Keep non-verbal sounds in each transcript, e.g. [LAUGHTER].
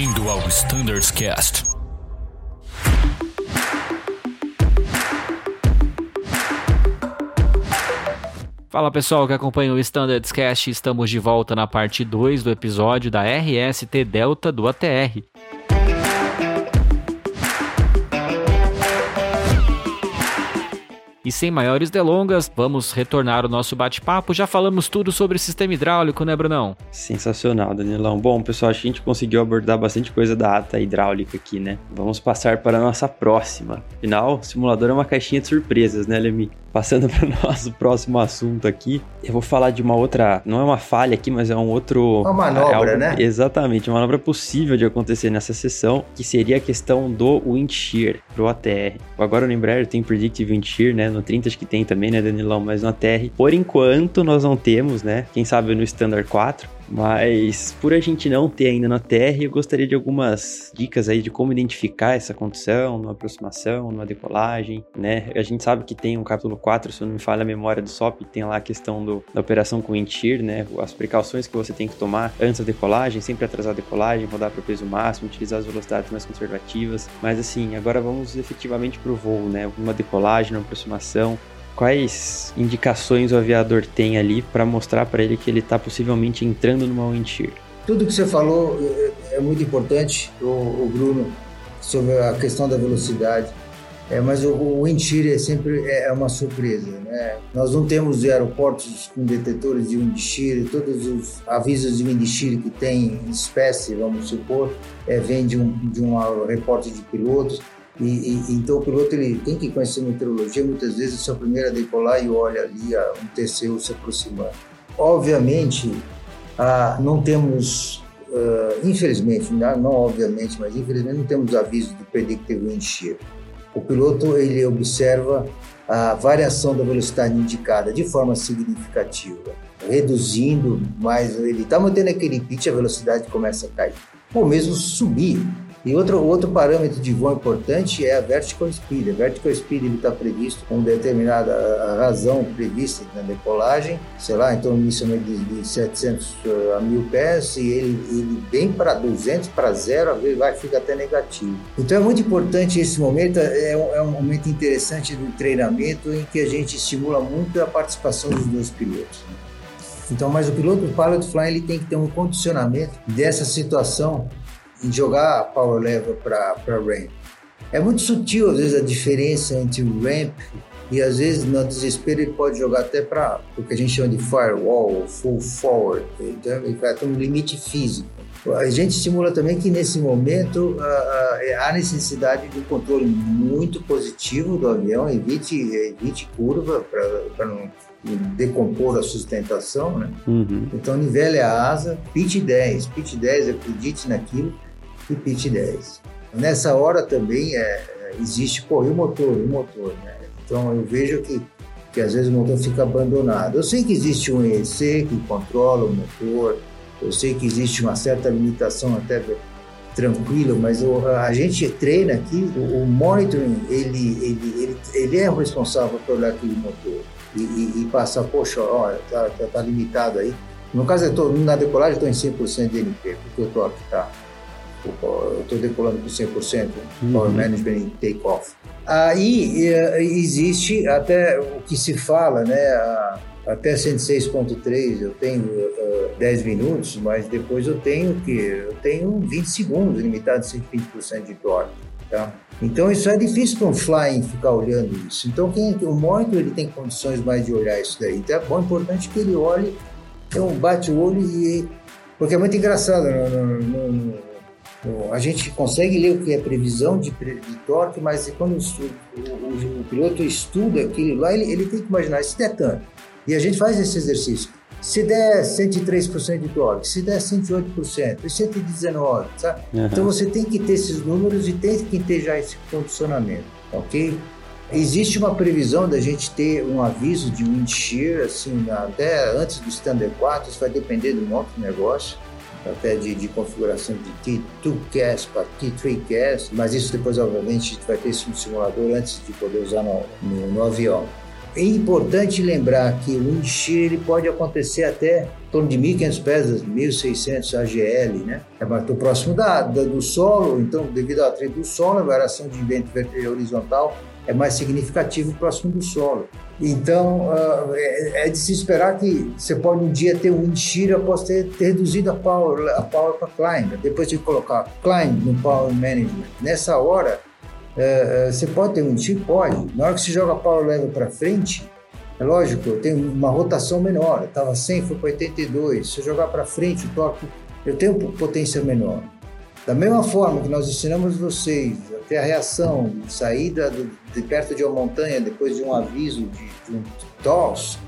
Bem-vindo ao Standards Cast. Fala pessoal que acompanha o Standards Cast, estamos de volta na parte 2 do episódio da RST Delta do ATR. E sem maiores delongas, vamos retornar ao nosso bate-papo. Já falamos tudo sobre sistema hidráulico, né, Brunão? Sensacional, Danilão. Bom, pessoal, acho que a gente conseguiu abordar bastante coisa da ata hidráulica aqui, né? Vamos passar para a nossa próxima. Afinal, o simulador é uma caixinha de surpresas, né, Lemi? Passando [LAUGHS] para o nosso próximo assunto aqui, eu vou falar de uma outra, não é uma falha aqui, mas é um outro... Uma manobra, é algo, né? Exatamente, uma manobra possível de acontecer nessa sessão, que seria a questão do wind shear pro ATR. Agora no Embraer tem Predictive Wind Shear, né? No 30 acho que tem também, né, Danilão? Mas no ATR, por enquanto, nós não temos, né? Quem sabe no Standard 4. Mas por a gente não ter ainda na Terra, eu gostaria de algumas dicas aí de como identificar essa condição, numa aproximação, numa decolagem, né? A gente sabe que tem um capítulo 4, se eu não me falha a memória do SOP, tem lá a questão do, da operação com shear, né? As precauções que você tem que tomar antes da decolagem, sempre atrasar a decolagem, rodar para o peso máximo, utilizar as velocidades mais conservativas. Mas assim, agora vamos efetivamente para o voo, né? Uma decolagem, uma aproximação, quais indicações o aviador tem ali para mostrar para ele que ele está possivelmente entrando numa wind shear? Tudo que você falou é, é muito importante, o, Bruno, sobre a questão da velocidade. É, mas o, o wind shear é sempre é uma surpresa. Né? Nós não temos aeroportos com detetores de wind shear, todos os avisos de wind shear que tem espécie, vamos supor, é, vem de um, de um repórter de pilotos. E, e, então o piloto ele tem que conhecer meteorologia, muitas vezes o primeiro a decolar e olha ali um terceiro se aproximando. Obviamente, ah, não temos, uh, infelizmente, não, não, obviamente, mas infelizmente não temos aviso de predictive wind shear. O piloto ele observa a variação da velocidade indicada de forma significativa, reduzindo, mas ele está mantendo aquele pitch, a velocidade começa a cair. Ou mesmo subir, e outro, outro parâmetro de voo importante é a vertical speed. A vertical speed está previsto com determinada razão prevista na decolagem, sei lá, então inicialmente de, de 700 eh, a 1000 pés e ele, ele vem para 200 para zero, às vezes vai ficar até negativo. Então é muito importante esse momento, é um, é um momento interessante do treinamento em que a gente estimula muito a participação dos dois pilotos. Então, mas o piloto, o pilot flying, ele tem que ter um condicionamento dessa situação em jogar power level para ramp. É muito sutil, às vezes, a diferença entre o ramp e, às vezes, no desespero, ele pode jogar até para o que a gente chama de firewall, full forward. Então, ele vai ter um limite físico. A gente estimula também que, nesse momento, há necessidade de um controle muito positivo do avião, evite, evite curva para não decompor a sustentação, né? Uhum. Então nivele a asa, pitch 10, pitch 10, acredite naquilo, pitch 10. Nessa hora também é, existe, pô, e o motor, o motor, né? Então eu vejo que, que às vezes o motor fica abandonado. Eu sei que existe um EC que controla o motor, eu sei que existe uma certa limitação até tranquilo, mas o, a gente treina aqui, o, o monitoring, ele, ele, ele, ele, é o responsável por olhar aquele motor e, e, e passar, poxa, olha, tá, tá, tá, limitado aí. No caso, eu tô, na decolagem eu estou em 100% de NP, porque o torque está eu estou decolando com 100%, uhum. Power Management e Takeoff. Aí eh, existe até o que se fala, né? Até 106.3 eu tenho uh, eh, 10 minutos, mas depois eu tenho que eu tenho 20 segundos, limitado a 120% de torque. Tá? Então isso é difícil para um flying ficar olhando isso. Então quem, o monitor ele tem condições mais de olhar isso daí. Então é bom, importante que ele olhe, então bate o olho e porque é muito engraçado no, no, no, a gente consegue ler o que é previsão de, de torque, mas quando o, o, o, piloto estuda aquilo lá, ele, ele tem que imaginar se der tanto. E a gente faz esse exercício. Se der 103% de torque, se der 108%, 119%, sabe? Uhum. Então você tem que ter esses números e tem que ter já esse condicionamento, ok? Existe uma previsão da gente ter um aviso de wind shear, assim, até antes do Standard 4, isso vai depender do nosso negócio até de, de configuração de T2CAS para T3CAS, mas isso depois, obviamente, vai ter isso no simulador antes de poder usar no, no, no avião. É importante lembrar que o wind ele pode acontecer até em torno de 1.500 pés, 1.600 AGL, né? É muito próximo da, da, do solo, então devido ao atrito do solo, a variação de vento horizontal é mais significativo próximo do solo. Então, uh, é, é, de se esperar que você pode um dia ter um shear após ter, ter reduzido a power, a power para climb, depois de colocar climb no power management. Nessa hora, uh, você pode ter um shear? Pode. Na hora que você joga power level para frente, é lógico, tem uma rotação menor. Estava 100, foi para 82. Se eu jogar para frente, o torque, eu tenho potência menor. Da mesma forma que nós ensinamos vocês a ter a reação de saída do, de perto de uma montanha depois de um aviso de, de um TOS,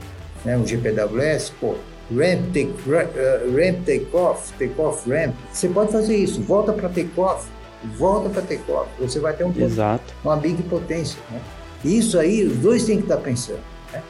né, um GPWS, pô, ramp take, uh, ramp take off, take off ramp, você pode fazer isso, volta para take off, volta para take off, você vai ter um Exato. uma big potência, né? Isso aí os dois têm que estar tá pensando, né?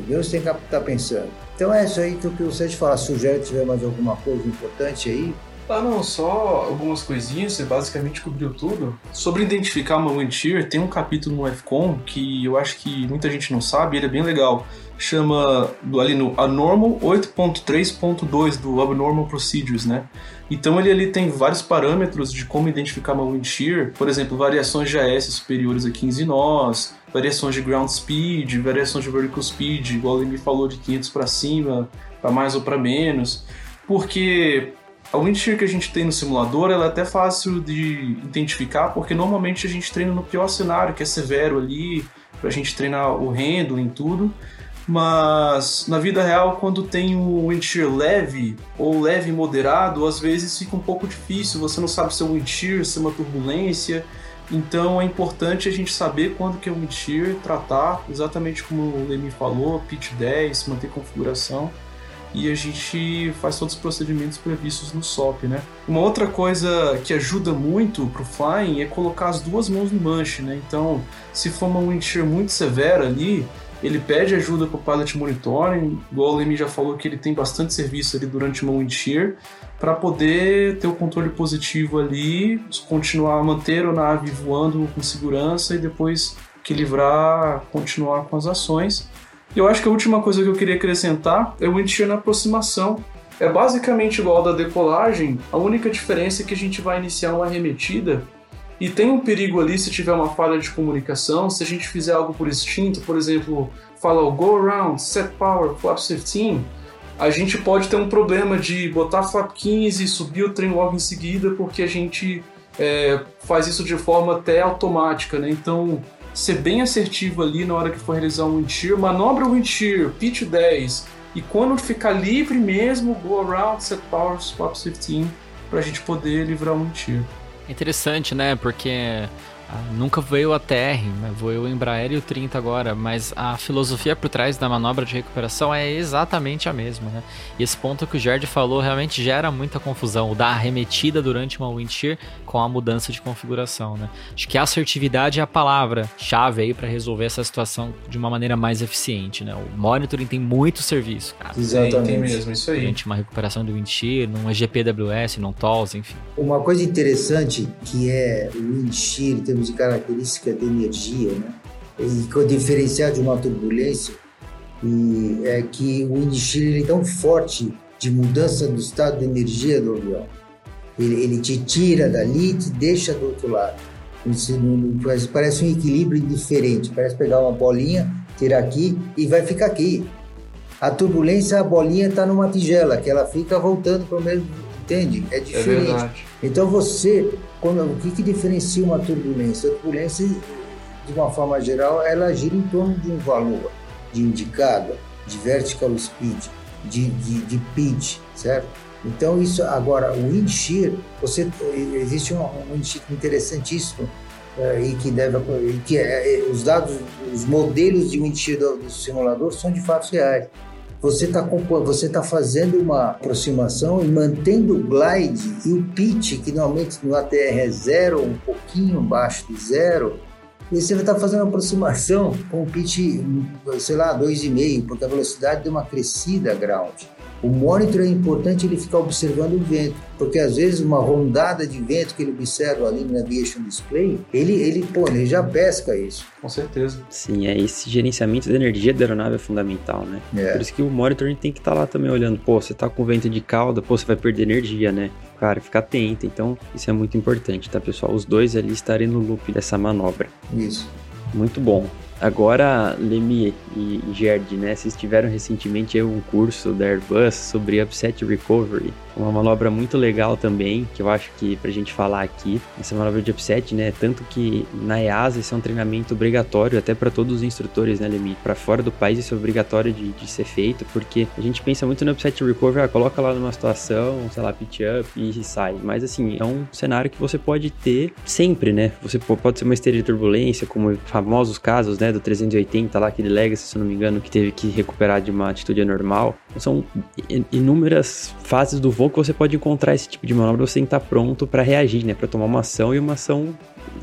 Os dois têm que estar tá pensando. Então é isso aí que eu sei de falar. Se o Jair tiver mais alguma coisa importante aí, ah, não, só algumas coisinhas, você basicamente cobriu tudo. Sobre identificar shear, tem um capítulo no FCON que eu acho que muita gente não sabe, ele é bem legal. Chama ali no Anormal 8.3.2 do Abnormal Procedures, né? Então ele ali tem vários parâmetros de como identificar uma wind shear, por exemplo, variações de AS superiores a 15 nós, variações de ground speed, variações de vertical speed, igual ele me falou de 500 para cima, para mais ou para menos, porque a wind shear que a gente tem no simulador ela é até fácil de identificar, porque normalmente a gente treina no pior cenário, que é severo ali, para a gente treinar o handling e tudo. Mas na vida real, quando tem o wind shear leve ou leve moderado, às vezes fica um pouco difícil, você não sabe se é um wind shear, se é uma turbulência. Então é importante a gente saber quando que é o wind shear, tratar exatamente como o Lemi falou, pitch 10, manter configuração e a gente faz todos os procedimentos previstos no SOP, né? Uma outra coisa que ajuda muito pro flying é colocar as duas mãos no manche, né? Então, se for uma wind shear muito severa ali, ele pede ajuda para o pilot monitoring, igual o Lemi já falou que ele tem bastante serviço ali durante uma wind shear, para poder ter o controle positivo ali, continuar manter a nave voando com segurança e depois que livrar, continuar com as ações. Eu acho que a última coisa que eu queria acrescentar é o wind na aproximação. É basicamente igual da decolagem, a única diferença é que a gente vai iniciar uma arremetida e tem um perigo ali se tiver uma falha de comunicação, se a gente fizer algo por instinto, por exemplo, fala o go around, set power, flap 15, a gente pode ter um problema de botar flap 15 e subir o trem logo em seguida, porque a gente é, faz isso de forma até automática, né? Então ser bem assertivo ali na hora que for realizar um shear, manobra o shear, pitch 10, e quando ficar livre mesmo, go around, set power, swap 15, para a gente poder livrar um shear. Interessante, né? Porque nunca veio a TR, voou o Embraer e o 30 agora, mas a filosofia por trás da manobra de recuperação é exatamente a mesma, né? E esse ponto que o Gerd falou realmente gera muita confusão, o da arremetida durante uma wind shear com a mudança de configuração, né? Acho que a assertividade é a palavra chave aí para resolver essa situação de uma maneira mais eficiente, né? O monitoring tem muito serviço, cara. Exatamente. Tem mesmo, isso aí. Durante uma recuperação do wind shear, num GPWS, num TOLS, enfim. Uma coisa interessante que é o wind shear, termos de característica de energia, né? E que o diferencial de uma turbulência e é que o wind é tão forte de mudança do estado de energia do avião. Ele, ele te tira dali e te deixa do outro lado. Parece um equilíbrio indiferente. Parece pegar uma bolinha, tirar aqui e vai ficar aqui. A turbulência, a bolinha está numa tigela, que ela fica voltando para o mesmo. Entende? É, é diferente. É então você quando, o que, que diferencia uma turbulência? A turbulência, de uma forma geral, ela gira em torno de um valor de indicado, de vertical speed, de, de, de pitch, certo? Então isso agora o wind shear, você existe um, um wind shear interessantíssimo uh, e que deve que é, os dados, os modelos de wind shear do, do simulador são de fatos reais você está você tá fazendo uma aproximação e mantendo o glide e o pitch, que normalmente no ATR é zero, um pouquinho abaixo de zero, e você vai estar tá fazendo uma aproximação com o pitch, sei lá, 2,5, porque a velocidade deu uma crescida ground. O monitor é importante ele ficar observando o vento, porque às vezes uma rondada de vento que ele observa ali no Navigation Display, ele, ele, pô, ele já pesca isso. Com certeza. Sim, é esse gerenciamento da energia da aeronave é fundamental, né? É. Por isso que o monitoring tem que estar lá também olhando, pô, você tá com vento de cauda, pô, você vai perder energia, né? Cara, fica atento. Então, isso é muito importante, tá, pessoal? Os dois ali estarem no loop dessa manobra. Isso. Muito bom. Agora, Lemi e Gerd, né? Vocês tiveram recentemente um curso da Airbus sobre Upset Recovery. Uma manobra muito legal também, que eu acho que pra gente falar aqui. Essa manobra de upset, né? Tanto que na EASA isso é um treinamento obrigatório até para todos os instrutores, né, Lemi? Para fora do país isso é obrigatório de, de, ser feito, porque a gente pensa muito no upset recovery, ah, coloca lá numa situação, sei lá, pitch up e sai. Mas assim, é um cenário que você pode ter sempre, né? Você pode ser uma esteira de turbulência, como famosos casos, né, do 380 lá, aquele Legacy, se eu não me engano, que teve que recuperar de uma atitude anormal. São inúmeras fases do voo que você pode encontrar esse tipo de manobra, você tem que estar pronto para reagir, né? Para tomar uma ação e uma ação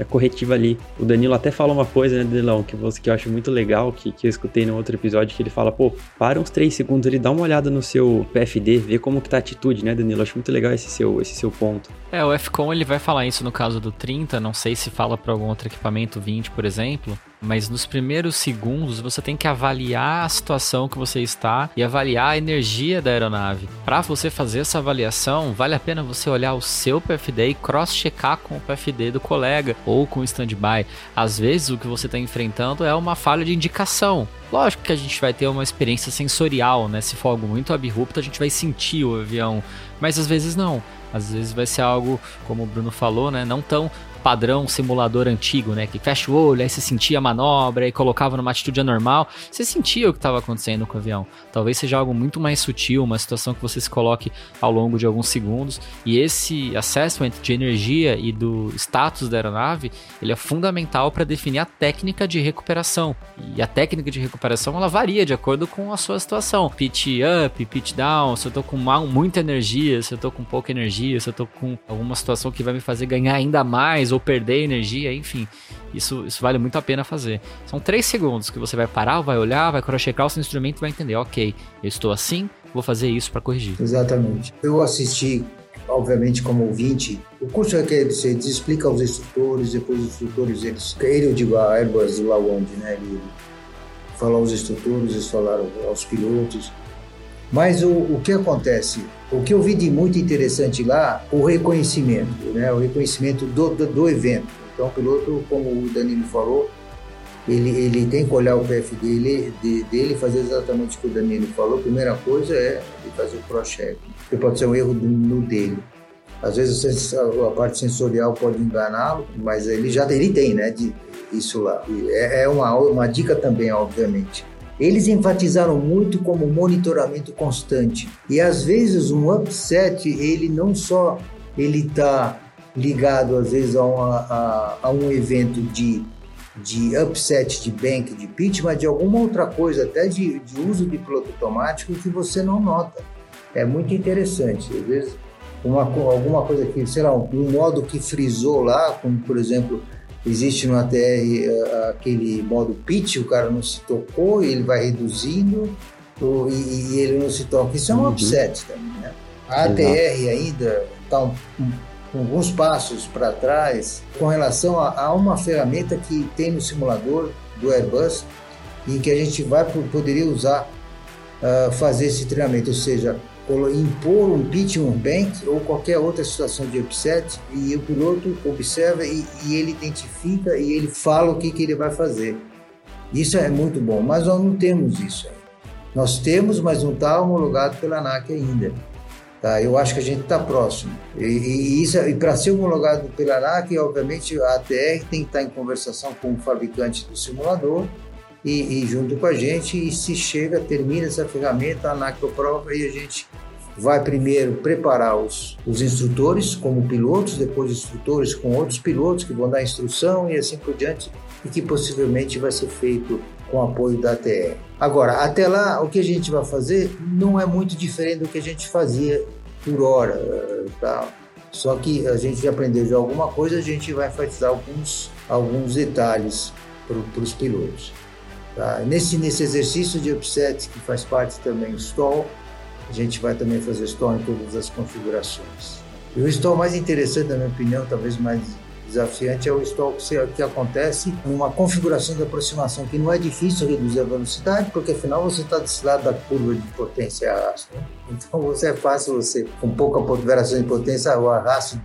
corretiva ali. O Danilo até fala uma coisa, né, Danilão, que, você, que eu acho muito legal, que, que eu escutei no outro episódio, que ele fala, pô, para uns 3 segundos ali, dá uma olhada no seu PFD, vê como que tá a atitude, né, Danilo? Eu acho muito legal esse seu, esse seu ponto. É, o FCOM ele vai falar isso no caso do 30, não sei se fala para algum outro equipamento 20, por exemplo, mas nos primeiros segundos você tem que avaliar a situação que você está e avaliar a energia da aeronave. Para você fazer essa avaliação, vale a pena você olhar o seu PFD e cross-checar com o PFD do colega ou com o standby. Às vezes o que você está enfrentando é uma falha de indicação. Lógico que a gente vai ter uma experiência sensorial, né? Se for algo muito abrupto, a gente vai sentir o avião, mas às vezes não. Às vezes vai ser algo, como o Bruno falou, né? Não tão padrão simulador antigo, né? Que fecha o olho, aí você sentia a manobra e colocava numa atitude anormal. Você sentia o que estava acontecendo com o avião. Talvez seja algo muito mais sutil, uma situação que você se coloque ao longo de alguns segundos. E esse assessment de energia e do status da aeronave, ele é fundamental para definir a técnica de recuperação. E a técnica de recuperação ela varia de acordo com a sua situação. Pitch up, pitch down, se eu tô com muita energia, se eu tô com pouca energia, se eu tô com alguma situação que vai me fazer ganhar ainda mais ou perder energia, enfim. Isso, isso vale muito a pena fazer. São três segundos que você vai parar, vai olhar, vai crochecar o seu instrumento e vai entender, ok, eu estou assim, vou fazer isso para corrigir. Exatamente. Eu assisti, obviamente, como ouvinte, o curso é que você explica aos instrutores, depois os instrutores, eles, ele, a Airbus lá onde, né, ele falou aos instrutores, eles falaram aos pilotos, mas o, o que acontece? O que eu vi de muito interessante lá, o reconhecimento, né? o reconhecimento do, do, do evento. Então, o piloto, como o Danilo falou, ele, ele tem que olhar o PF dele, de, dele fazer exatamente o que o Danilo falou. A primeira coisa é fazer o cross-check, que pode ser um erro no dele. Às vezes a parte sensorial pode enganá-lo, mas ele já ele tem, né, de, isso lá. É, é uma, uma dica também, obviamente. Eles enfatizaram muito como monitoramento constante. E às vezes um upset, ele não só ele está ligado às vezes a, uma, a, a, um evento de, de upset de bank, de pitch, mas de alguma outra coisa, até de, de uso de piloto automático que você não nota. É muito interessante. Às vezes uma, alguma coisa que, sei lá, um, um modo que frisou lá, como por exemplo Existe no ATR eh, aquele modo pitch, o cara não se tocou e ele vai reduzindo e, e ele não se toca. Isso é um uhum. upset também, né? A ATR ainda está um, um, alguns passos para trás com relação a, a, uma ferramenta que tem no simulador do Airbus e que a gente vai poderia usar uh, fazer esse treinamento, ou seja, impor um um bank ou qualquer outra situação de upset e o piloto observa e, e ele identifica e ele fala o que, que ele vai fazer. Isso é muito bom, mas nós não temos isso. Nós temos, mas não está homologado pela ANAC ainda. Tá? Eu acho que a gente está próximo. E, e, e para ser homologado pela ANAC, obviamente a ATR tem que estar em conversação com o fabricante do simulador e, e, junto com a gente, e se chega, termina essa ferramenta, a ANAC aprova e a gente vai primeiro preparar os, os instrutores como pilotos, depois instrutores com outros pilotos que vão dar instrução e assim por diante, e que possivelmente vai ser feito com apoio da ATR. Agora, até lá, o que a gente vai fazer não é muito diferente do que a gente fazia por hora, tá? Só que a gente aprendeu já alguma coisa, a gente vai enfatizar alguns, alguns detalhes para os pilotos. Tá? Nesse, nesse exercício de upset, que faz parte também do stall, a gente vai também fazer stall em todas as configurações. E o stall mais interessante, na minha opinião, talvez mais desafiante é o stall que, que acontece numa configuração de aproximação que não é difícil reduzir a velocidade, porque afinal você está desse lado da curva de potência arrasto. Né? Então você é fácil você, com pouca variação de potência, o arrasto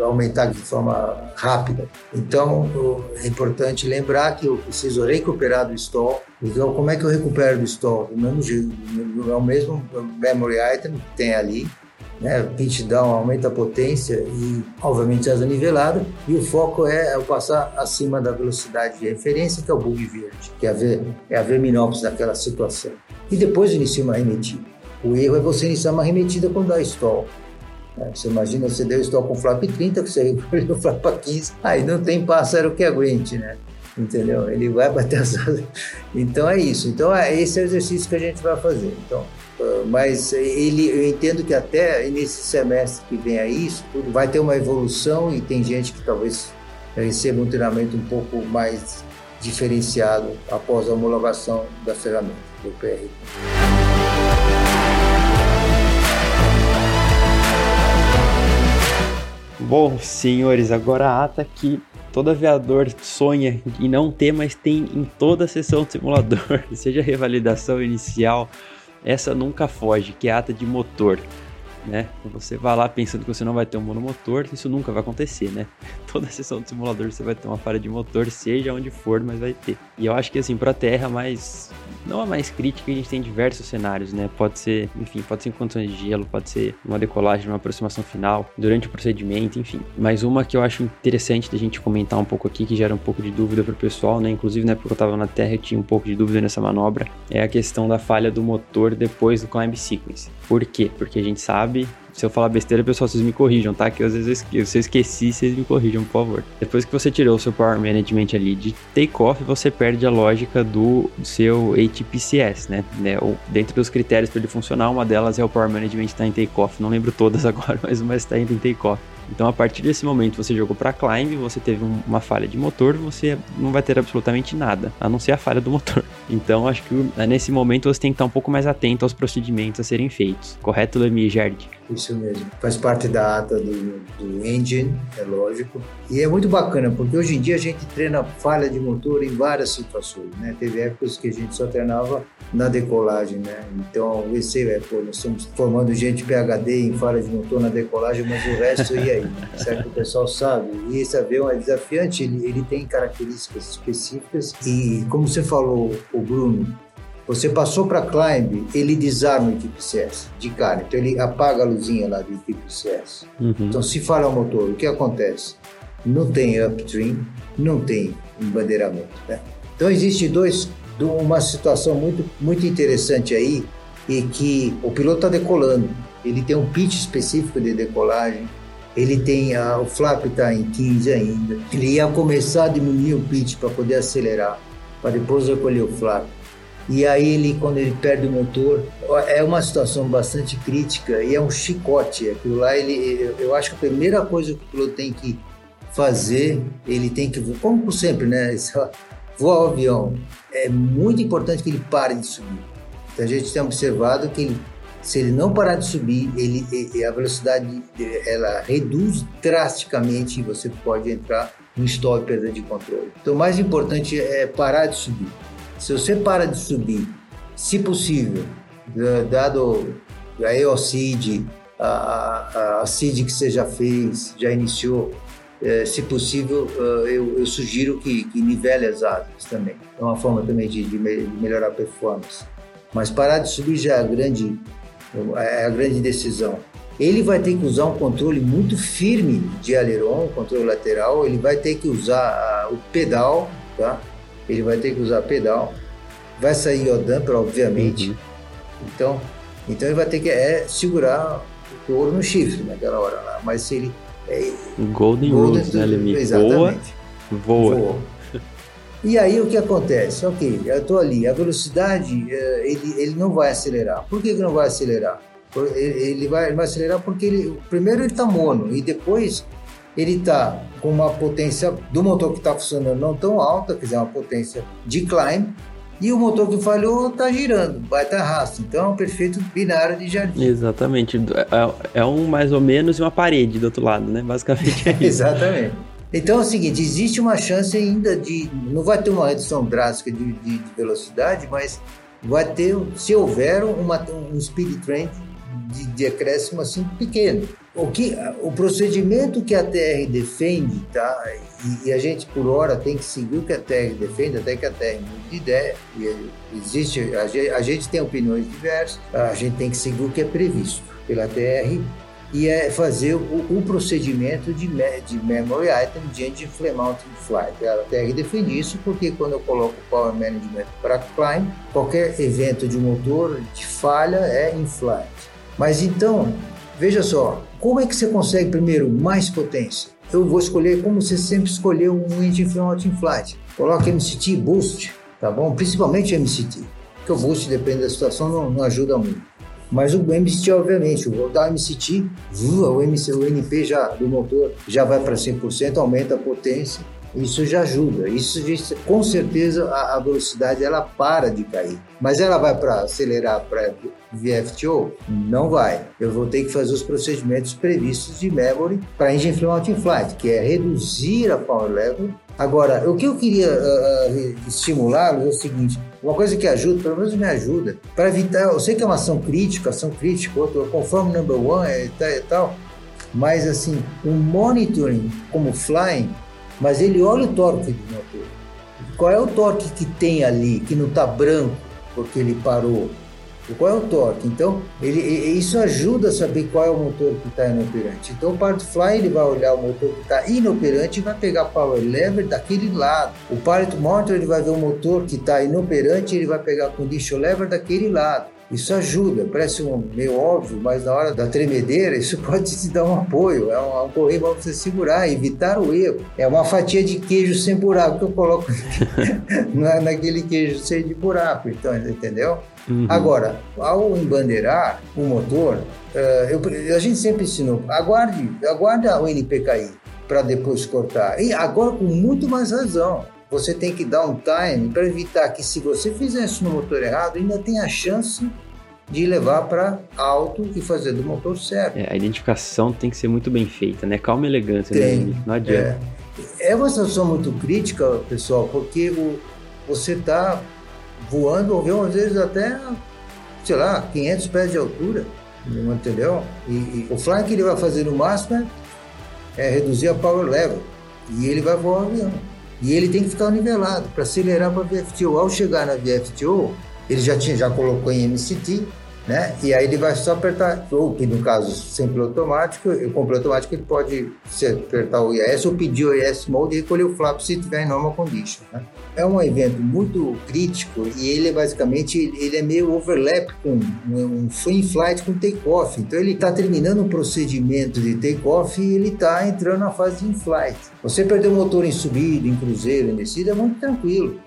aumentar de forma rápida. Então, é importante lembrar que eu preciso recuperar do stall. Então, como é que eu recupero do stall? Do mesmo jeito, é o mesmo memory item que tem ali, né? Pitch down aumenta a potência e, obviamente, asa nivelada. E o foco é eu passar acima da velocidade de referência, que é o bug verde, que é a V, é a v naquela situação. E depois inicia uma arremetida. O erro é você iniciar uma arremetida quando dá stall. É, você imagina, você deu stall com flap 30, você [LAUGHS] recolheu flap 15, aí não tem pássaro que aguente, né? Entendeu? Ele vai bater as asas. Então é isso. Então é esse é o exercício que a gente vai fazer. Então, ah, mas ele, eu entendo que até nesse semestre que vem aí, isso tudo vai ter uma evolução e tem gente que talvez receba um treinamento um pouco mais diferenciado após a homologação da ferramenta do PR. Bom, senhores, agora a ata que todo aviador sonha em não ter, mas tem em toda a sessão do simulador, [LAUGHS] seja revalidação inicial, essa nunca foge, que é a ata de motor né? Você vai lá pensando que você não vai ter um monomotor, isso nunca vai acontecer, né? [LAUGHS] Toda sessão de simulador você vai ter uma falha de motor, seja onde for, mas vai ter. E eu acho que assim, para Terra, mais não a mais crítica, a gente tem diversos cenários, né? Pode ser, enfim, pode ser em condições de gelo, pode ser uma decolagem, uma aproximação final, durante o procedimento, enfim. Mas uma que eu acho interessante da gente comentar um pouco aqui, que gera um pouco de dúvida pro pessoal, né? Inclusive, na época que eu tava na Terra, eu tinha um pouco de dúvida nessa manobra, é a questão da falha do motor depois do climb sequence. Por quê? Porque a gente sabe se eu falar besteira, pessoal, vocês me corrijam, tá? Que às vezes eu esqueço. Se eu esqueci, vocês me corrijam, por favor. Depois que você tirou o seu Power Management ali de take-off, você perde a lógica do seu ATPCS, né? né? Dentro dos critérios para ele funcionar, uma delas é o Power Management estar tá em take-off. Não lembro todas [LAUGHS] agora, mas uma está indo em take-off. Então, a partir desse momento, você jogou para climb, você teve um, uma falha de motor, você não vai ter absolutamente nada, a não ser a falha do motor. [LAUGHS] Então, acho que nesse momento você tem que estar um pouco mais atento aos procedimentos a serem feitos. Correto, Lemi Gerd? Isso mesmo. Faz parte da ata do, do engine, é lógico. E é muito bacana, porque hoje em dia a gente treina falha de motor em várias situações, né? Teve épocas que a gente só treinava na decolagem, né? Então, esse é, pô, nós estamos formando gente PHD em falha de motor na decolagem, mas o resto e aí? Certo? O pessoal sabe. E esse avião é desafiante, ele, ele tem características específicas e, como você falou, o Bruno, você passou para climb, ele desarma o TPCS de cara. Então ele apaga a luzinha lá do TPCS. Uhum. Então se falha o motor, o que acontece? Não tem upstream, não tem embandeiramento. Né? Então existe dois, uma situação muito, muito interessante aí e que o piloto está decolando. Ele tem um pitch específico de decolagem. Ele tem a, o flap está em 15 ainda. Ele ia começar a diminuir o pitch para poder acelerar, para depois recolher o flap e aí ele, quando ele perde o motor, é uma situação bastante crítica e é um chicote. Aquilo lá, ele, eu acho que a primeira coisa que o piloto tem que fazer, ele tem que, como sempre, né? Voar o avião. É muito importante que ele pare de subir. Então a gente tem observado que ele, se ele não parar de subir, ele, a velocidade ela reduz drasticamente e você pode entrar stall e perda de controle. Então o mais importante é parar de subir. Se você para de subir, se possível, dado a EOCID, a, a, a CID que você já fez, já iniciou, é, se possível, é, eu, eu, sugiro que, que nivele as asas também. É uma forma também de, de melhorar a performance. Mas parar de subir já é a grande, é a grande decisão. Ele vai ter que usar um controle muito firme de aileron, controle lateral, ele vai ter que usar o pedal, tá? ele vai ter que usar pedal, vai sair o damper, obviamente. Uhum. Então, então ele vai ter que é, segurar o ouro no chifre naquela hora lá. Mas se ele. É, Golden, Golden Rules, né? Exatamente. Voa. Voa. E aí o que acontece? Ok, eu estou ali, a velocidade, é, ele, ele não vai acelerar. Por que, que não vai acelerar? Ele vai, ele vai acelerar porque ele, primeiro ele está mono e depois ele está com uma potência do motor que está funcionando não tão alta, quer dizer, uma potência de climb, E o motor que falhou está girando, vai estar rastro. Então é um perfeito binário de jardim. Exatamente. É, é, um mais ou menos e uma parede do outro lado, né? Basicamente é [LAUGHS] isso. Exatamente. Então é o seguinte, existe uma chance ainda de. Não vai ter uma redução drástica de, de, de velocidade, mas vai ter, se houver, uma, um speed trend de, de acréscimo assim pequeno. O, que, o procedimento que a TR defende, tá? E, e, a gente por hora tem que seguir o que a TR defende, até que a TR mude de ideia. E existe, a gente, a gente tem opiniões diversas, a gente tem que seguir o que é previsto pela TR e é fazer o, o procedimento de, de memory item de engine mounting flight. A TR defende isso porque quando eu coloco power management para climb, qualquer evento de motor de falha é in flight. Mas então, veja só, como é que você consegue primeiro mais potência? Eu vou escolher como você sempre escolheu um engine mounting flight. Coloca MCT Boost, tá bom? Principalmente MCT, porque o Boost, depende da situação, não, não ajuda muito. Mas o MCT, obviamente, vou dar o MCT, o, MC, o NP já, do motor já vai para 100%, aumenta a potência, isso já ajuda. Isso com certeza a, a velocidade ela para de cair. Mas ela vai para acelerar para VFTO? Não vai. Eu vou ter que fazer os procedimentos previstos de memory para engine floating flight, que é reduzir a power level. Agora, o que eu queria uh, uh, estimular é o seguinte: uma coisa que ajuda, pelo menos me ajuda, para evitar. Eu sei que é uma ação crítica, ação crítica, outro, conforme number one e tal, e tal mas assim, um monitoring como flying, mas ele olha o torque do motor. Qual é o torque que tem ali, que não está branco, porque ele parou? Qual é o torque? Então, ele, isso ajuda a saber qual é o motor que está inoperante. Então, o Pilot Fly ele vai olhar o motor que está inoperante e vai pegar power lever daquele lado. O Pilot Motor ele vai ver o motor que está inoperante e ele vai pegar condition lever daquele lado. Isso ajuda, parece um, meio óbvio, mas na hora da tremedeira isso [LAUGHS] pode te dar um apoio, é um, é um correio para você segurar, evitar o erro. É uma fatia de queijo sem buraco que eu coloco [LAUGHS] naquele queijo cheio de buraco, então, entendeu? Uhum. Agora, ao embandeirar o motor, uh, eu, a gente sempre ensinou, aguarde, aguarde o NPKI para depois cortar. E agora com muito mais razão você tem que dar um time para evitar que se você fizer isso no motor errado, ainda tem a chance de levar para alto e fazer do motor certo. É, a identificação tem que ser muito bem feita, né? Calma e elegância, né? Não adianta. É. é uma situação muito crítica, pessoal, porque o, você está voando, às vezes até, sei lá, 500 pés de altura, entendeu? E, e o flying que ele vai fazer no máximo é, é reduzir a power level, e ele vai voar o avião. E ele tem que ficar nivelado para acelerar para a VFTO. Ao chegar na VFTO, ele já tinha já colocou em MCT, né? E aí ele vai só apertar, ou que no caso sem piloto automático, com piloto automático ele pode apertar o IAS ou pedir o IAS mode e recolher o flap se tiver em normal condition, né? É um evento muito crítico e ele é basicamente ele é meio overlap com um free flight com takeoff. Então ele está terminando o procedimento de takeoff e ele está entrando na fase de in-flight. Você perder o motor em subida, em cruzeiro, em descida é muito tranquilo.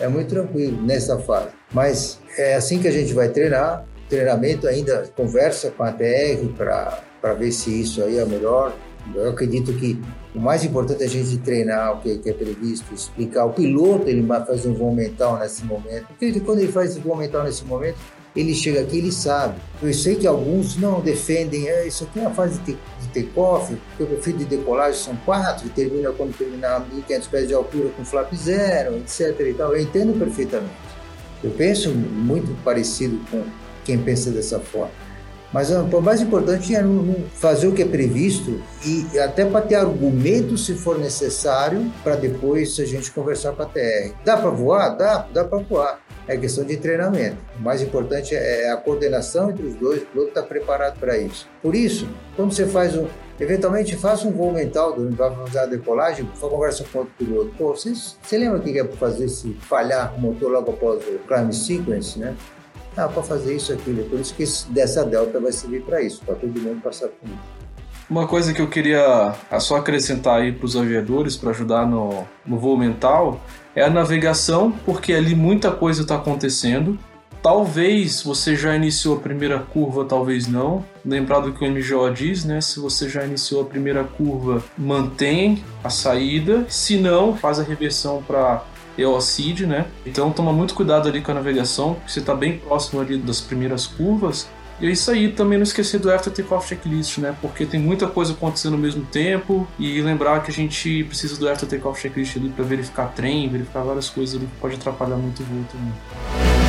É muito tranquilo nessa fase. Mas é assim que a gente vai treinar treinamento ainda conversa com a TR para ver se isso aí é melhor. Eu acredito que o mais importante é a gente treinar o que, que é previsto, explicar. O piloto ele fazer um voo mental nesse momento. Porque quando ele faz esse voo mental nesse momento, ele chega aqui ele sabe. Eu sei que alguns não defendem, é, isso aqui é fase de, take-off, porque o perfil de decolagem são quatro, e termina quando terminar a 1.500 pés de altura com flap zero, etc. E tal. Eu entendo perfeitamente. Eu penso muito parecido com quem pensa dessa forma. Mas o mais importante é fazer o que é previsto e até para ter argumento se for necessário para depois a gente conversar com a TR. Dá para voar? Dá, dá para voar. É questão de treinamento. O mais importante é a coordenação entre os dois, o piloto está preparado para isso. Por isso, quando você faz um. Eventualmente faça um voo mental, fazer a decolagem, for conversa com outro piloto. Pô, você, você lembra o que é para fazer se falhar o motor logo após o climb sequence, né? Ah, para fazer isso, aquilo. Por isso que dessa delta vai servir para isso, para todo mundo passar por isso. Uma coisa que eu queria ah, só acrescentar aí para os aviadores, para ajudar no, no voo mental, é a navegação, porque ali muita coisa está acontecendo. Talvez você já iniciou a primeira curva, talvez não. Lembrar do que o MGO diz, né? Se você já iniciou a primeira curva, mantém a saída. Se não, faz a reversão para EOCID, né? Então toma muito cuidado ali com a navegação, porque você está bem próximo ali das primeiras curvas. E é isso aí, também não esquecer do After Takeoff Checklist, né? Porque tem muita coisa acontecendo ao mesmo tempo e lembrar que a gente precisa do After Takeoff Checklist ali para verificar trem, verificar várias coisas ali que pode atrapalhar muito o voo também.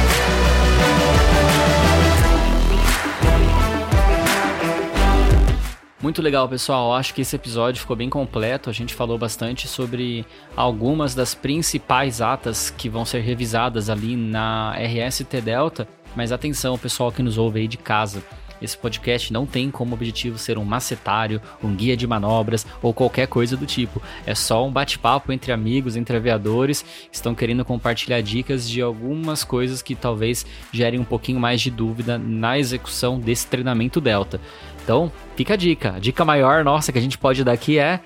Muito legal, pessoal. Acho que esse episódio ficou bem completo. A gente falou bastante sobre algumas das principais atas que vão ser revisadas ali na RST Delta. Mas atenção, pessoal que nos ouve aí de casa. Esse podcast não tem como objetivo ser um macetário, um guia de manobras ou qualquer coisa do tipo. É só um bate-papo entre amigos, entre aviadores que estão querendo compartilhar dicas de algumas coisas que talvez gerem um pouquinho mais de dúvida na execução desse treinamento Delta. Então, fica a dica. A dica maior nossa que a gente pode dar aqui é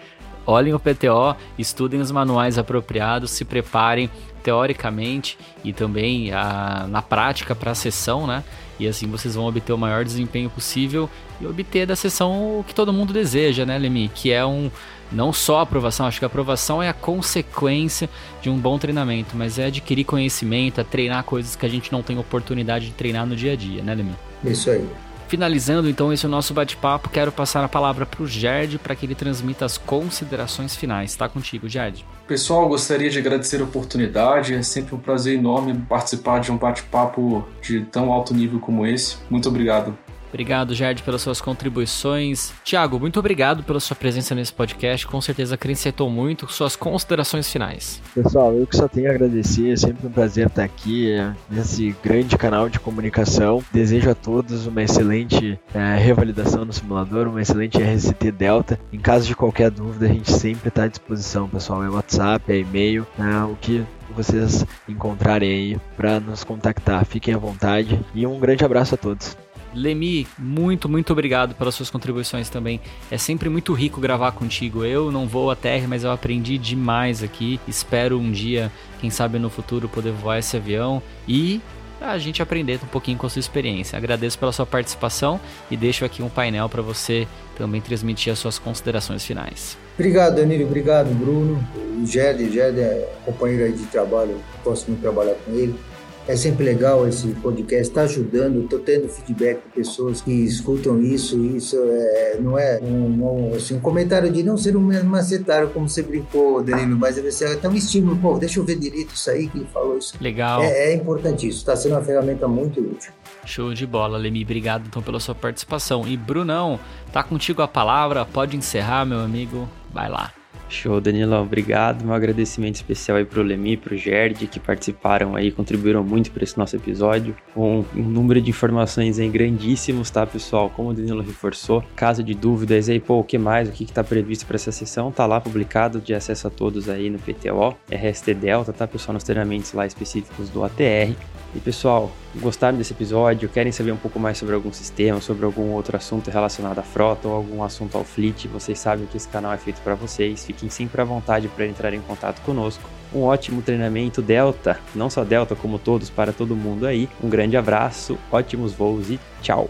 olhem o PTO, estudem os manuais apropriados, se preparem teoricamente e também a, na prática para a sessão, né? E assim vocês vão obter o maior desempenho possível e obter da sessão o que todo mundo deseja, né, Lemi? Que é um não só a aprovação, acho que a aprovação é a consequência de um bom treinamento, mas é adquirir conhecimento, é treinar coisas que a gente não tem oportunidade de treinar no dia a dia, né, Lemi? Isso aí. Finalizando então esse nosso bate-papo, quero passar a palavra para o Gerd para que ele transmita as considerações finais. Está contigo, Gerd. Pessoal, gostaria de agradecer a oportunidade. É sempre um prazer enorme participar de um bate-papo de tão alto nível como esse. Muito obrigado. Obrigado, Jard, pelas suas contribuições. Tiago, muito obrigado pela sua presença nesse podcast. Com certeza acrescentou muito. Suas considerações finais. Pessoal, eu que só tenho a agradecer. É sempre um prazer estar aqui nesse grande canal de comunicação. Desejo a todos uma excelente é, revalidação no simulador, uma excelente RCT Delta. Em caso de qualquer dúvida, a gente sempre está à disposição, pessoal. É WhatsApp, é e-mail, é, o que vocês encontrarem aí para nos contactar. Fiquem à vontade e um grande abraço a todos. Lemi, muito, muito obrigado pelas suas contribuições também. É sempre muito rico gravar contigo. Eu não vou a terra, mas eu aprendi demais aqui. Espero um dia, quem sabe no futuro, poder voar esse avião e a gente aprender um pouquinho com a sua experiência. Agradeço pela sua participação e deixo aqui um painel para você também transmitir as suas considerações finais. Obrigado, Danilo. Obrigado, Bruno. O Gerd, Gerd é companheiro de trabalho, posso muito trabalhar com ele. É sempre legal esse podcast, está ajudando, estou tendo feedback de pessoas que escutam isso. Isso é, não é um, um, assim, um comentário de não ser um macetário, como você brincou, Danilo, mas ser até um estímulo. Pô, deixa eu ver direito isso aí que ele falou isso. Legal. É, é importantíssimo, está sendo uma ferramenta muito útil. Show de bola, Lemi. Obrigado então pela sua participação. E Brunão, tá contigo a palavra, pode encerrar, meu amigo. Vai lá. Show, Danilão, obrigado. Um agradecimento especial aí pro Lemi, pro Gerd, que participaram aí, contribuíram muito para esse nosso episódio, com um número de informações aí grandíssimos, tá, pessoal? Como o Danilo reforçou, caso de dúvidas aí, pô, o que mais, o que está previsto para essa sessão, tá lá publicado de acesso a todos aí no PTO, RST Delta, tá, pessoal, nos treinamentos lá específicos do ATR. E pessoal, gostaram desse episódio, querem saber um pouco mais sobre algum sistema, sobre algum outro assunto relacionado à frota ou algum assunto ao fleet, vocês sabem que esse canal é feito para vocês. Fiquem sempre à vontade para entrar em contato conosco. Um ótimo treinamento Delta, não só Delta como todos para todo mundo aí. Um grande abraço, ótimos voos e tchau.